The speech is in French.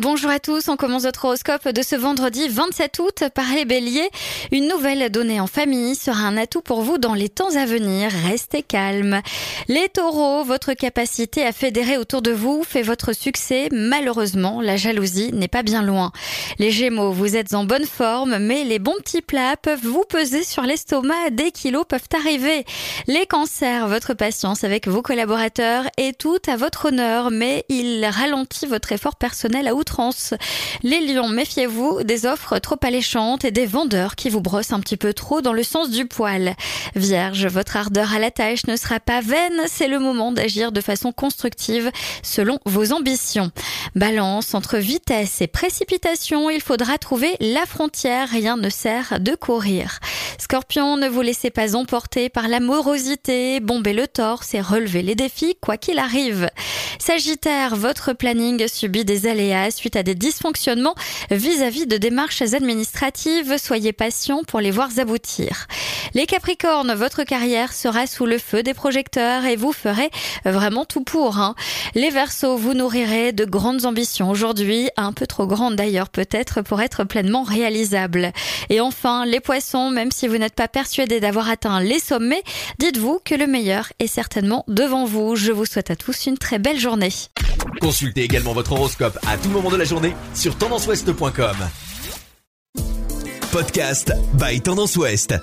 Bonjour à tous, on commence notre horoscope de ce vendredi 27 août par les béliers. Une nouvelle donnée en famille sera un atout pour vous dans les temps à venir, restez calme. Les taureaux, votre capacité à fédérer autour de vous fait votre succès. Malheureusement, la jalousie n'est pas bien loin. Les gémeaux, vous êtes en bonne forme, mais les bons petits plats peuvent vous peser sur l'estomac, des kilos peuvent arriver. Les cancers, votre patience avec vos collaborateurs est tout à votre honneur, mais il ralentit votre effort personnel à Les lions, méfiez-vous des offres trop alléchantes et des vendeurs qui vous brossent un petit peu trop dans le sens du poil. Vierge, votre ardeur à la tâche ne sera pas vaine, c'est le moment d'agir de façon constructive selon vos ambitions. Balance, entre vitesse et précipitation, il faudra trouver la frontière, rien ne sert de courir. Scorpion, ne vous laissez pas emporter par la morosité, bomber le torse et relever les défis quoi qu'il arrive. Sagittaire, votre planning subit des aléas suite à des dysfonctionnements vis-à-vis de démarches administratives. Soyez patient pour les voir aboutir. Les Capricornes, votre carrière sera sous le feu des projecteurs et vous ferez vraiment tout pour. Hein. Les Verseaux, vous nourrirez de grandes ambitions aujourd'hui, un peu trop grandes d'ailleurs peut-être pour être pleinement réalisables. Et enfin, les Poissons, même si vous n'êtes pas persuadé d'avoir atteint les sommets, dites-vous que le meilleur est certainement devant vous. Je vous souhaite à tous une très belle journée. Consultez également votre horoscope à tout moment de la journée sur tendanceouest.com. Podcast by Tendance Ouest.